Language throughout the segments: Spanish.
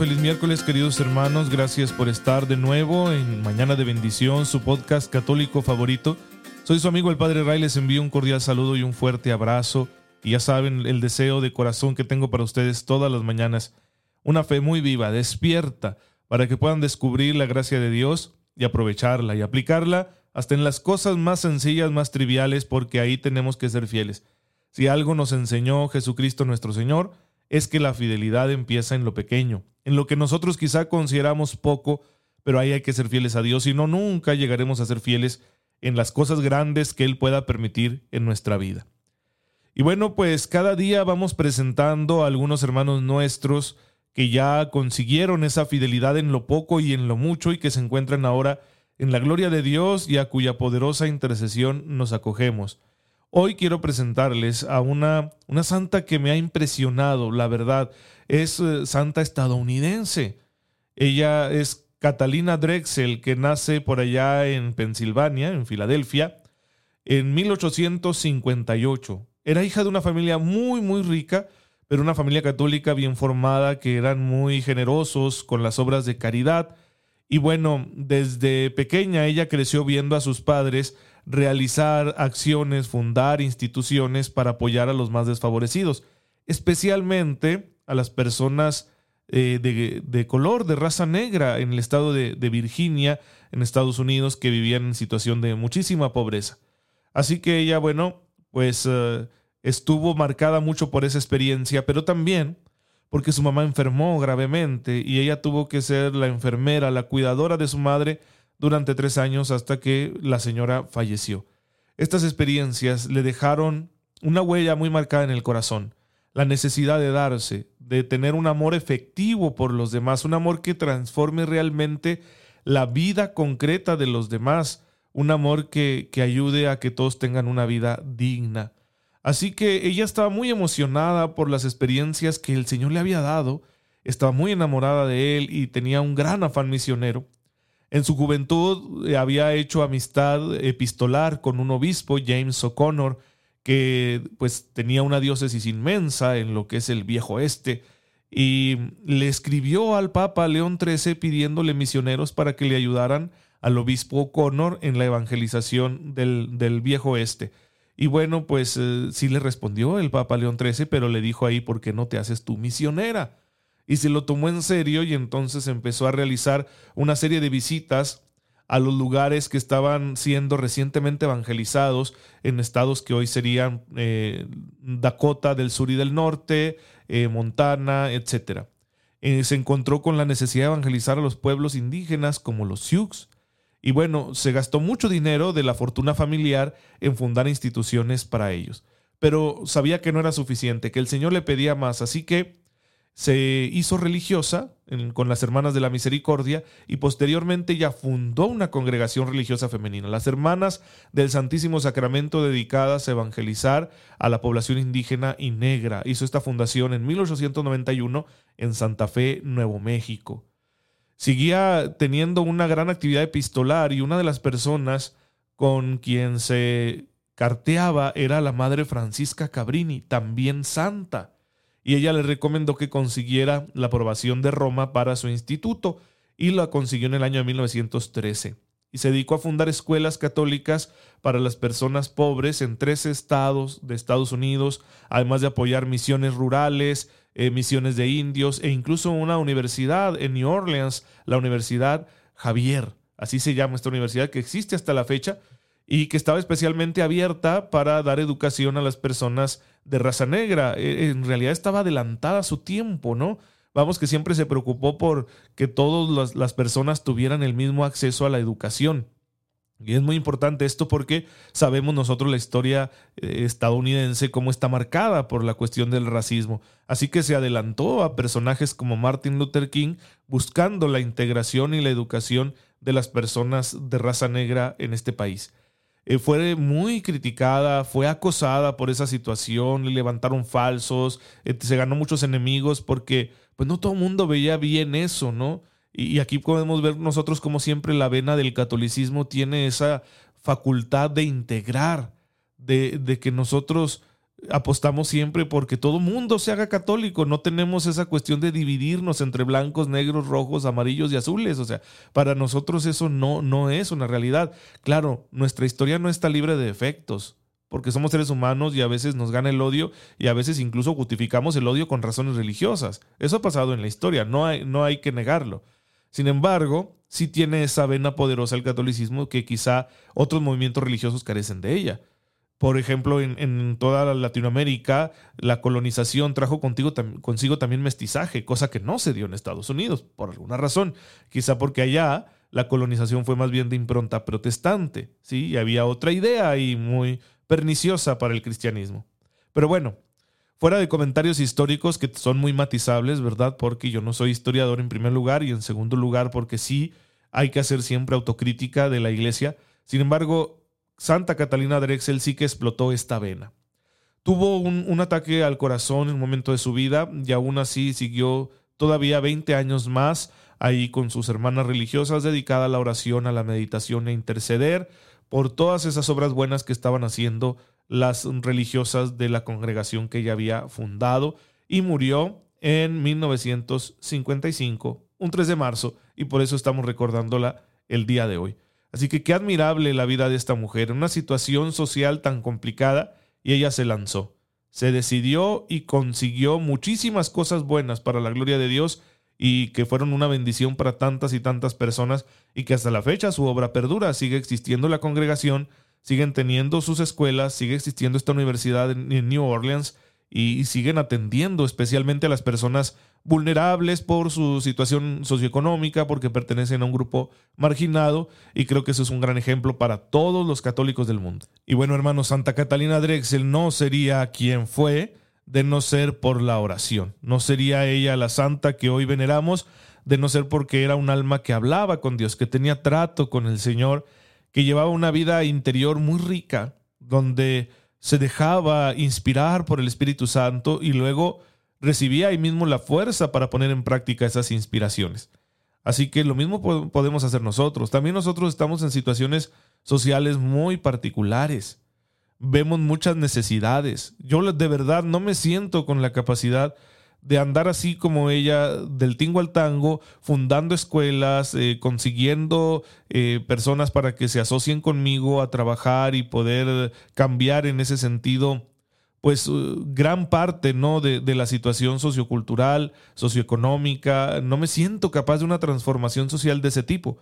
Feliz miércoles queridos hermanos, gracias por estar de nuevo en Mañana de Bendición, su podcast católico favorito. Soy su amigo el Padre Ray, les envío un cordial saludo y un fuerte abrazo. Y ya saben el deseo de corazón que tengo para ustedes todas las mañanas. Una fe muy viva, despierta, para que puedan descubrir la gracia de Dios y aprovecharla y aplicarla hasta en las cosas más sencillas, más triviales, porque ahí tenemos que ser fieles. Si algo nos enseñó Jesucristo nuestro Señor, es que la fidelidad empieza en lo pequeño, en lo que nosotros quizá consideramos poco, pero ahí hay que ser fieles a Dios, si no, nunca llegaremos a ser fieles en las cosas grandes que Él pueda permitir en nuestra vida. Y bueno, pues cada día vamos presentando a algunos hermanos nuestros que ya consiguieron esa fidelidad en lo poco y en lo mucho y que se encuentran ahora en la gloria de Dios y a cuya poderosa intercesión nos acogemos. Hoy quiero presentarles a una, una santa que me ha impresionado, la verdad. Es eh, santa estadounidense. Ella es Catalina Drexel, que nace por allá en Pensilvania, en Filadelfia, en 1858. Era hija de una familia muy, muy rica, pero una familia católica bien formada, que eran muy generosos con las obras de caridad. Y bueno, desde pequeña ella creció viendo a sus padres realizar acciones, fundar instituciones para apoyar a los más desfavorecidos, especialmente a las personas eh, de, color, de raza negra en el estado de, Virginia, en Estados Unidos, que vivían en situación de muchísima pobreza. Así que ella, bueno, pues eh, estuvo marcada mucho por esa experiencia, pero también porque su mamá enfermó gravemente y ella tuvo que ser la enfermera, la cuidadora de su madre durante tres años hasta que la señora falleció. Estas experiencias le dejaron una huella muy marcada en el corazón, la necesidad de darse, de tener un amor efectivo por los demás, un amor que transforme realmente la vida concreta de los demás, un amor que, que ayude a que todos tengan una vida digna. Así que ella estaba muy emocionada por las experiencias que el Señor le había dado, estaba muy enamorada de él y tenía un gran afán misionero. En su juventud eh, había hecho amistad epistolar con un obispo, James O'Connor, que pues tenía una diócesis inmensa en lo que es el viejo este, y le escribió al Papa León XIII pidiéndole misioneros para que le ayudaran al obispo O'Connor en la evangelización del, del viejo este. Y bueno, pues eh, sí le respondió el Papa León XIII, pero le dijo ahí, ¿por qué no te haces tú misionera? Y se lo tomó en serio y entonces empezó a realizar una serie de visitas a los lugares que estaban siendo recientemente evangelizados en estados que hoy serían eh, Dakota del sur y del norte, eh, Montana, etc. Eh, se encontró con la necesidad de evangelizar a los pueblos indígenas como los Sioux. Y bueno, se gastó mucho dinero de la fortuna familiar en fundar instituciones para ellos. Pero sabía que no era suficiente, que el Señor le pedía más, así que se hizo religiosa con las Hermanas de la Misericordia y posteriormente ya fundó una congregación religiosa femenina, las Hermanas del Santísimo Sacramento dedicadas a evangelizar a la población indígena y negra. Hizo esta fundación en 1891 en Santa Fe, Nuevo México. Seguía teniendo una gran actividad epistolar y una de las personas con quien se carteaba era la Madre Francisca Cabrini, también santa y ella le recomendó que consiguiera la aprobación de Roma para su instituto y la consiguió en el año de 1913 y se dedicó a fundar escuelas católicas para las personas pobres en tres estados de Estados Unidos, además de apoyar misiones rurales, eh, misiones de indios e incluso una universidad en New Orleans, la Universidad Javier, así se llama esta universidad que existe hasta la fecha y que estaba especialmente abierta para dar educación a las personas de raza negra. E, en realidad estaba adelantada a su tiempo, ¿no? Vamos, que siempre se preocupó por que todas las personas tuvieran el mismo acceso a la educación. Y es muy importante esto porque sabemos nosotros la historia eh, estadounidense cómo está marcada por la cuestión del racismo. Así que se adelantó a personajes como Martin Luther King buscando la integración y la educación de las personas de raza negra en este país. Eh, fue muy criticada, fue acosada por esa situación, le levantaron falsos, eh, se ganó muchos enemigos porque pues no todo el mundo veía bien eso, ¿no? Y, aquí podemos ver nosotros como siempre la vena del catolicismo tiene esa facultad de integrar, de, de que nosotros apostamos siempre porque todo mundo se haga católico, no tenemos esa cuestión de dividirnos entre blancos, negros, rojos, amarillos y azules, o sea, para nosotros eso no, no es una realidad. Claro, nuestra historia no está libre de efectos, porque somos seres humanos y a veces nos gana el odio y a veces incluso justificamos el odio con razones religiosas. Eso ha pasado en la historia, no hay, no hay que negarlo. Sin embargo, sí tiene esa vena poderosa el catolicismo que quizá otros movimientos religiosos carecen de ella. Por ejemplo, en, toda Latinoamérica, la colonización trajo contigo, consigo también mestizaje, cosa que no se dio en Estados Unidos, por alguna razón. Quizá porque allá la colonización fue más bien de impronta protestante, ¿sí? Y había otra idea ahí muy perniciosa para el cristianismo. Pero bueno, fuera de comentarios históricos que son muy matizables, ¿verdad? Porque yo no soy historiador en primer lugar y en segundo lugar porque sí hay que hacer siempre autocrítica de la iglesia. Sin embargo, Santa Catalina Drexel sí que explotó esta vena. Tuvo un, ataque al corazón en un momento de su vida y aún así siguió todavía 20 años más ahí con sus hermanas religiosas dedicada a la oración, a la meditación e interceder por todas esas obras buenas que estaban haciendo las religiosas de la congregación que ella había fundado y murió en 1955, un 3 de marzo, y por eso estamos recordándola el día de hoy. Así que qué admirable la vida de esta mujer en una situación social tan complicada y ella se lanzó. Se decidió y consiguió muchísimas cosas buenas para la gloria de Dios y que fueron una bendición para tantas y tantas personas y que hasta la fecha su obra perdura, sigue existiendo la congregación, siguen teniendo sus escuelas, sigue existiendo esta universidad en New Orleans y, siguen atendiendo especialmente a las personas vulnerables por su situación socioeconómica, porque pertenecen a un grupo marginado, y creo que eso es un gran ejemplo para todos los católicos del mundo. Y bueno, hermano, Santa Catalina Drexel no sería quien fue de no ser por la oración, no sería ella la santa que hoy veneramos, de no ser porque era un alma que hablaba con Dios, que tenía trato con el Señor, que llevaba una vida interior muy rica, donde se dejaba inspirar por el Espíritu Santo y luego recibía ahí mismo la fuerza para poner en práctica esas inspiraciones. Así que lo mismo podemos hacer nosotros. También nosotros estamos en situaciones sociales muy particulares. Vemos muchas necesidades. Yo de verdad no me siento con la capacidad de andar así como ella, del tingo al tango, fundando escuelas, eh, consiguiendo eh, personas para que se asocien conmigo a trabajar y poder cambiar en ese sentido, pues uh, gran parte ¿no? de, de la situación sociocultural, socioeconómica. No me siento capaz de una transformación social de ese tipo.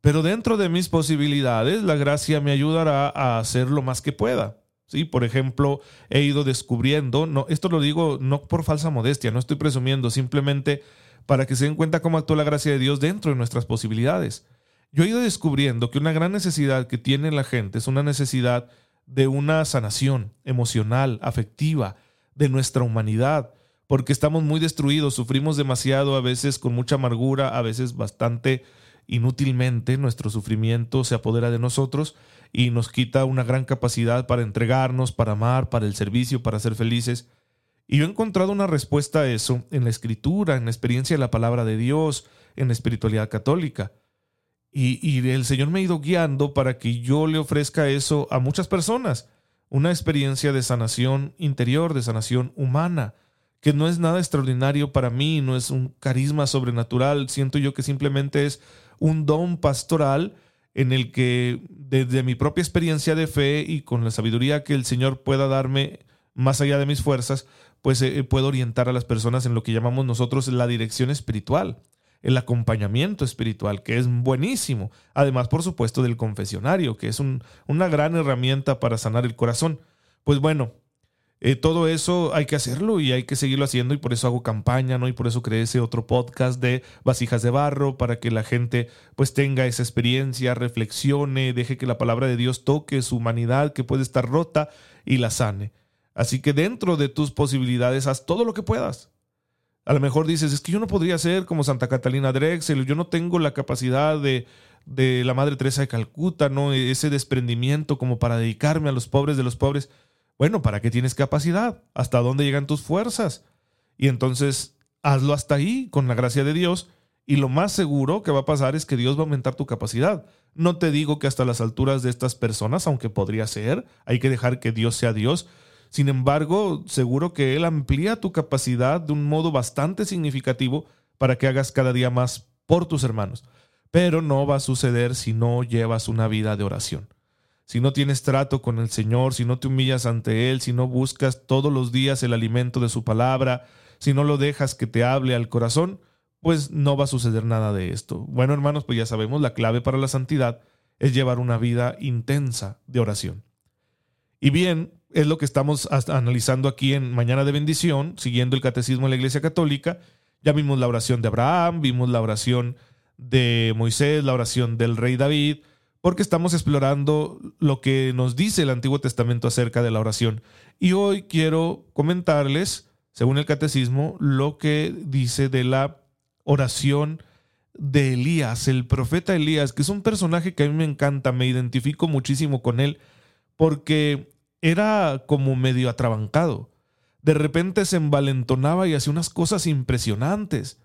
Pero dentro de mis posibilidades, la gracia me ayudará a hacer lo más que pueda. ¿Sí? Por ejemplo, he ido descubriendo, no, esto lo digo no por falsa modestia, no estoy presumiendo, simplemente para que se den cuenta cómo actúa la gracia de Dios dentro de nuestras posibilidades. Yo he ido descubriendo que una gran necesidad que tiene la gente es una necesidad de una sanación emocional, afectiva, de nuestra humanidad, porque estamos muy destruidos, sufrimos demasiado, a veces con mucha amargura, a veces bastante inútilmente, nuestro sufrimiento se apodera de nosotros y nos quita una gran capacidad para entregarnos, para amar, para el servicio, para ser felices. Y yo he encontrado una respuesta a eso en la escritura, en la experiencia de la palabra de Dios, en la espiritualidad católica. Y, el Señor me ha ido guiando para que yo le ofrezca eso a muchas personas, una experiencia de sanación interior, de sanación humana, que no es nada extraordinario para mí, no es un carisma sobrenatural, siento yo que simplemente es un don pastoral en el que desde mi propia experiencia de fe y con la sabiduría que el Señor pueda darme más allá de mis fuerzas, pues eh, puedo orientar a las personas en lo que llamamos nosotros la dirección espiritual, el acompañamiento espiritual, que es buenísimo. Además, por supuesto, del confesionario, que es una gran herramienta para sanar el corazón. Pues bueno, eh, todo eso hay que hacerlo y hay que seguirlo haciendo y por eso hago campaña, ¿no? Y por eso creé ese otro podcast de vasijas de barro para que la gente pues tenga esa experiencia, reflexione, deje que la palabra de Dios toque su humanidad que puede estar rota y la sane. Así que dentro de tus posibilidades haz todo lo que puedas. A lo mejor dices, es que yo no podría ser como Santa Catalina Drexel, yo no tengo la capacidad de, de la Madre Teresa de Calcuta, ¿no? Ese desprendimiento como para dedicarme a los pobres de los pobres. Bueno, ¿para qué tienes capacidad? ¿Hasta dónde llegan tus fuerzas? Y entonces hazlo hasta ahí, con la gracia de Dios, y lo más seguro que va a pasar es que Dios va a aumentar tu capacidad. No te digo que hasta las alturas de estas personas, aunque podría ser, hay que dejar que Dios sea Dios. Sin embargo, seguro que Él amplía tu capacidad de un modo bastante significativo para que hagas cada día más por tus hermanos. Pero no va a suceder si no llevas una vida de oración. Si no tienes trato con el Señor, si no te humillas ante Él, si no buscas todos los días el alimento de su palabra, si no lo dejas que te hable al corazón, pues no va a suceder nada de esto. Bueno, hermanos, pues ya sabemos, la clave para la santidad es llevar una vida intensa de oración. Y bien, es lo que estamos analizando aquí en Mañana de Bendición, siguiendo el Catecismo de la Iglesia Católica. Ya vimos la oración de Abraham, vimos la oración de Moisés, la oración del rey David, porque estamos explorando lo que nos dice el Antiguo Testamento acerca de la oración. Y hoy quiero comentarles, según el Catecismo, lo que dice de la oración de Elías, el profeta Elías, que es un personaje que a mí me encanta, me identifico muchísimo con él, porque era como medio atrabancado. De repente se envalentonaba y hacía unas cosas impresionantes,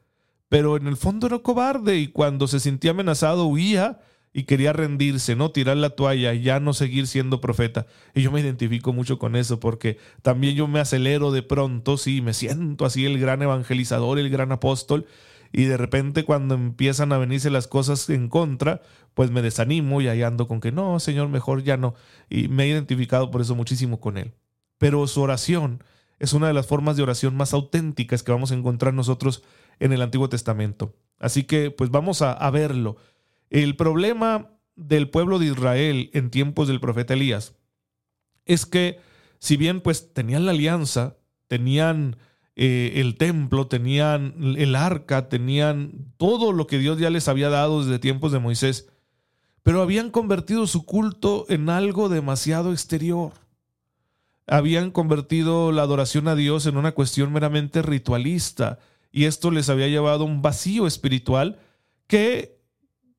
pero en el fondo era cobarde y cuando se sentía amenazado huía y quería rendirse, ¿no? Tirar la toalla ya no seguir siendo profeta. Y yo me identifico mucho con eso porque también yo me acelero de pronto, sí, me siento así el gran evangelizador, el gran apóstol, y de repente cuando empiezan a venirse las cosas en contra, pues me desanimo y ahí ando con que no, Señor, mejor ya no. Y me he identificado por eso muchísimo con Él. Pero su oración es una de las formas de oración más auténticas que vamos a encontrar nosotros en el Antiguo Testamento. Así que pues vamos a, a verlo. El problema del pueblo de Israel en tiempos del profeta Elías es que si bien pues tenían la alianza, tenían eh, el templo, tenían el arca, tenían todo lo que Dios ya les había dado desde tiempos de Moisés, pero habían convertido su culto en algo demasiado exterior. Habían convertido la adoración a Dios en una cuestión meramente ritualista y esto les había llevado a un vacío espiritual que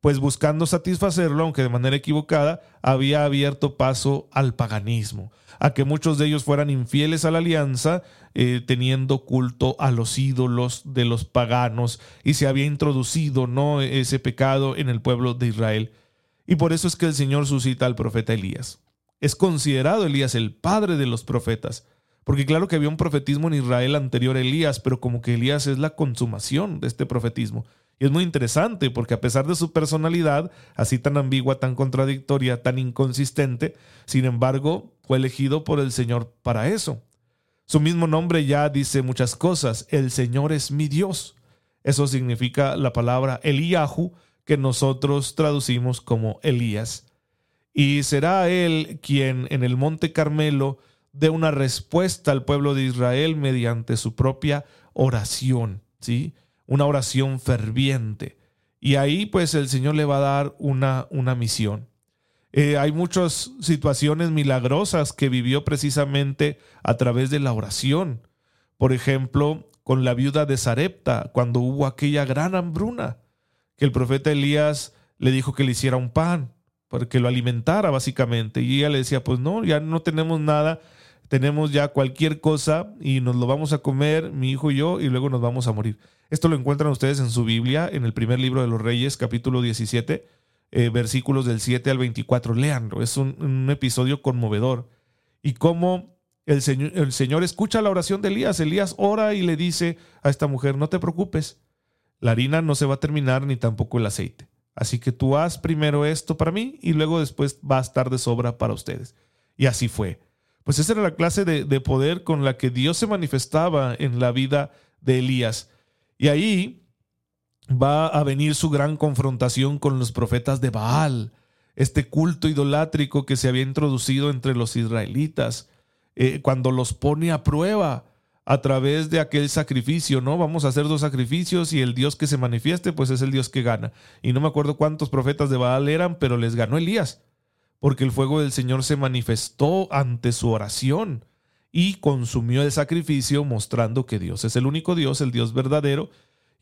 pues buscando satisfacerlo, aunque de manera equivocada, había abierto paso al paganismo, a que muchos de ellos fueran infieles a la alianza, eh, teniendo culto a los ídolos de los paganos, y se había introducido no ese pecado en el pueblo de Israel. Y por eso es que el Señor suscita al profeta Elías. Es considerado Elías el padre de los profetas, porque claro que había un profetismo en Israel anterior a Elías, pero como que Elías es la consumación de este profetismo. Y es muy interesante porque a pesar de su personalidad, así tan ambigua, tan contradictoria, tan inconsistente, sin embargo, fue elegido por el Señor para eso. Su mismo nombre ya dice muchas cosas. El Señor es mi Dios. Eso significa la palabra Eliyahu, que nosotros traducimos como Elías. Y será él quien en el monte Carmelo dé una respuesta al pueblo de Israel mediante su propia oración, ¿sí? Una oración ferviente. Y ahí pues el Señor le va a dar una, una misión. Eh, hay muchas situaciones milagrosas que vivió precisamente a través de la oración. Por ejemplo, con la viuda de Sarepta, cuando hubo aquella gran hambruna, que el profeta Elías le dijo que le hiciera un pan, para que lo alimentara básicamente. Y ella le decía, pues no, ya no tenemos nada, tenemos ya cualquier cosa y nos lo vamos a comer, mi hijo y yo, y luego nos vamos a morir. Esto lo encuentran ustedes en su Biblia, en el primer libro de los Reyes, capítulo 17, eh, versículos del 7 al 24. Leanlo, es un, episodio conmovedor. Y cómo el señor, el Señor escucha la oración de Elías. Elías ora y le dice a esta mujer, no te preocupes, la harina no se va a terminar ni tampoco el aceite. Así que tú haz primero esto para mí y luego después va a estar de sobra para ustedes. Y así fue pues esa era la clase de, poder con la que Dios se manifestaba en la vida de Elías. Y ahí va a venir su gran confrontación con los profetas de Baal, este culto idolátrico que se había introducido entre los israelitas, eh, cuando los pone a prueba a través de aquel sacrificio, ¿no? Vamos a hacer dos sacrificios y el Dios que se manifieste, pues es el Dios que gana. Y no me acuerdo cuántos profetas de Baal eran, pero les ganó Elías porque el fuego del Señor se manifestó ante su oración y consumió el sacrificio, mostrando que Dios es el único Dios, el Dios verdadero,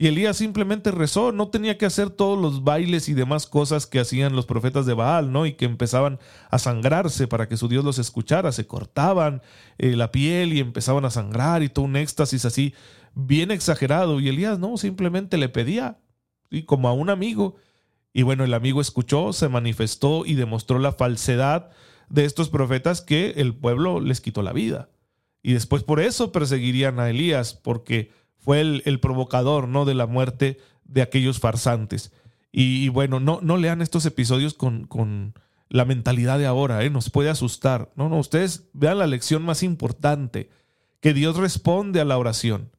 Y Elías simplemente rezó, no tenía que hacer todos los bailes y demás cosas que hacían los profetas de Baal, ¿no? Y que empezaban a sangrarse para que su Dios los escuchara, se cortaban eh, la piel y empezaban a sangrar y todo un éxtasis así bien exagerado. Y Elías no, simplemente le pedía, y como a un amigo. Y bueno, el amigo escuchó, se manifestó y demostró la falsedad de estos profetas que el pueblo les quitó la vida. Y después por eso perseguirían a Elías, porque fue el, provocador ¿no? de la muerte de aquellos farsantes. Y, bueno, no, no lean estos episodios con, con la mentalidad de ahora, ¿eh? nos puede asustar. No, no, ustedes vean la lección más importante, que Dios responde a la oración,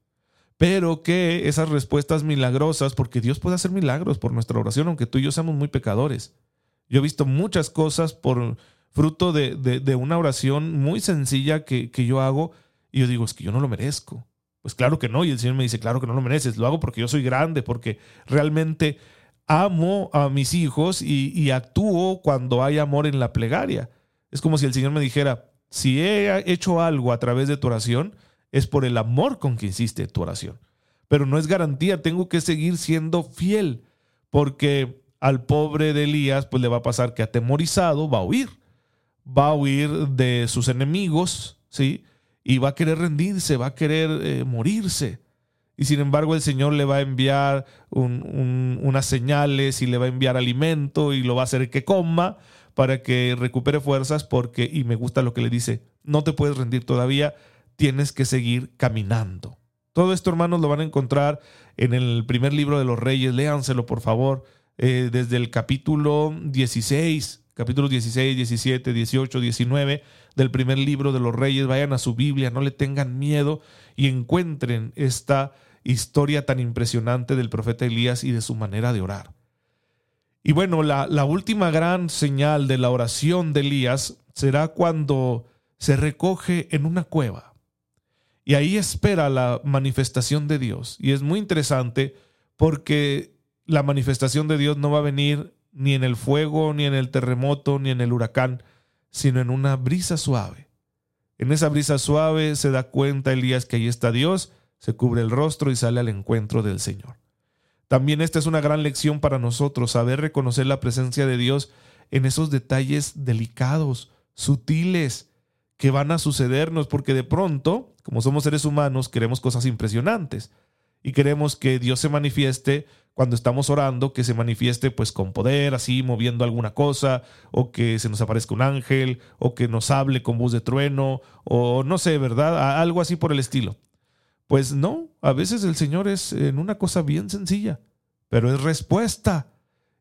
pero que esas respuestas milagrosas, porque Dios puede hacer milagros por nuestra oración, aunque tú y yo seamos muy pecadores. Yo he visto muchas cosas por fruto de, de, una oración muy sencilla que, que yo hago y yo digo, es que yo no lo merezco. Pues claro que no. Y el Señor me dice, claro que no lo mereces. Lo hago porque yo soy grande, porque realmente amo a mis hijos y, actúo cuando hay amor en la plegaria. Es como si el Señor me dijera, si he hecho algo a través de tu oración, es por el amor con que hiciste tu oración. Pero no es garantía, tengo que seguir siendo fiel, porque al pobre de Elías pues le va a pasar que atemorizado va a huir, va a huir de sus enemigos, ¿sí? y va a querer rendirse, va a querer eh, morirse. Y sin embargo el Señor le va a enviar unas señales y le va a enviar alimento y lo va a hacer que coma para que recupere fuerzas porque, y me gusta lo que le dice, no te puedes rendir todavía, tienes que seguir caminando. Todo esto, hermanos, lo van a encontrar en el primer libro de los reyes, léanselo por favor, eh, desde el capítulo 16, capítulos 16, 17, 18, 19 del primer libro de los reyes. Vayan a su Biblia, no le tengan miedo y encuentren esta historia tan impresionante del profeta Elías y de su manera de orar. Y bueno, la, la última gran señal de la oración de Elías será cuando se recoge en una cueva. Y ahí espera la manifestación de Dios. Y es muy interesante porque la manifestación de Dios no va a venir ni en el fuego, ni en el terremoto, ni en el huracán, sino en una brisa suave. En esa brisa suave se da cuenta Elías que ahí está Dios, se cubre el rostro y sale al encuentro del Señor. También esta es una gran lección para nosotros, saber reconocer la presencia de Dios en esos detalles delicados, sutiles, que van a sucedernos, porque de pronto, como somos seres humanos, queremos cosas impresionantes y queremos que Dios se manifieste cuando estamos orando, que se manifieste pues con poder, así moviendo alguna cosa, o que se nos aparezca un ángel, o que nos hable con voz de trueno, o no sé, ¿verdad? Algo así por el estilo. Pues no, a veces el Señor es en una cosa bien sencilla, pero es respuesta.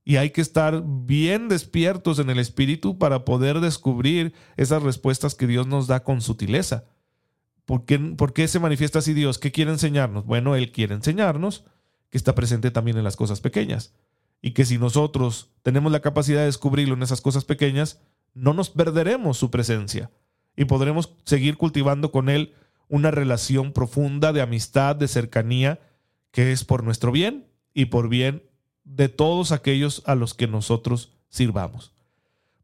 Y hay que estar bien despiertos en el espíritu para poder descubrir esas respuestas que Dios nos da con sutileza. ¿Por qué, ¿Por qué se manifiesta así Dios? ¿Qué quiere enseñarnos? Bueno, Él quiere enseñarnos que está presente también en las cosas pequeñas. Y que si nosotros tenemos la capacidad de descubrirlo en esas cosas pequeñas, no nos perderemos su presencia y podremos seguir cultivando con Él una relación profunda de amistad, de cercanía, que es por nuestro bien y por bien de todos aquellos a los que nosotros sirvamos.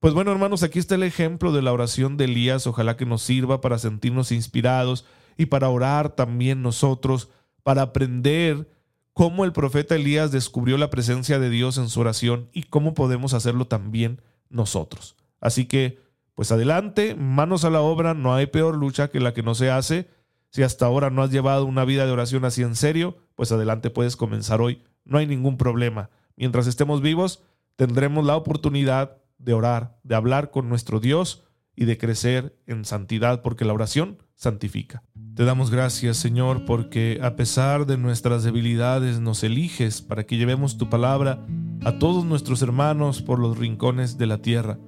Pues bueno, hermanos, aquí está el ejemplo de la oración de Elías. Ojalá que nos sirva para sentirnos inspirados y para orar también nosotros, para aprender cómo el profeta Elías descubrió la presencia de Dios en su oración y cómo podemos hacerlo también nosotros. Así que, pues adelante, manos a la obra, no hay peor lucha que la que no se hace. Si hasta ahora no has llevado una vida de oración así en serio, pues adelante puedes comenzar hoy, no hay ningún problema. Mientras estemos vivos, tendremos la oportunidad de orar, de hablar con nuestro Dios y de crecer en santidad, porque la oración santifica. Te damos gracias, Señor, porque a pesar de nuestras debilidades nos eliges para que llevemos tu palabra a todos nuestros hermanos por los rincones de la tierra.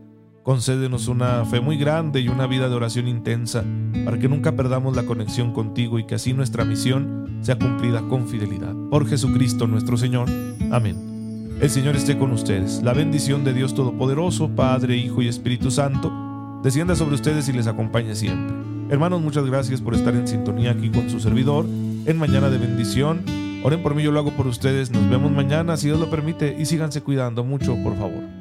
Concédenos una fe muy grande y una vida de oración intensa para que nunca perdamos la conexión contigo y que así nuestra misión sea cumplida con fidelidad. Por Jesucristo nuestro Señor. Amén. El Señor esté con ustedes. La bendición de Dios Todopoderoso, Padre, Hijo y Espíritu Santo, descienda sobre ustedes y les acompañe siempre. Hermanos, muchas gracias por estar en sintonía aquí con su servidor en Mañana de Bendición. Oren por mí, yo lo hago por ustedes. Nos vemos mañana, si Dios lo permite, y síganse cuidando mucho, por favor.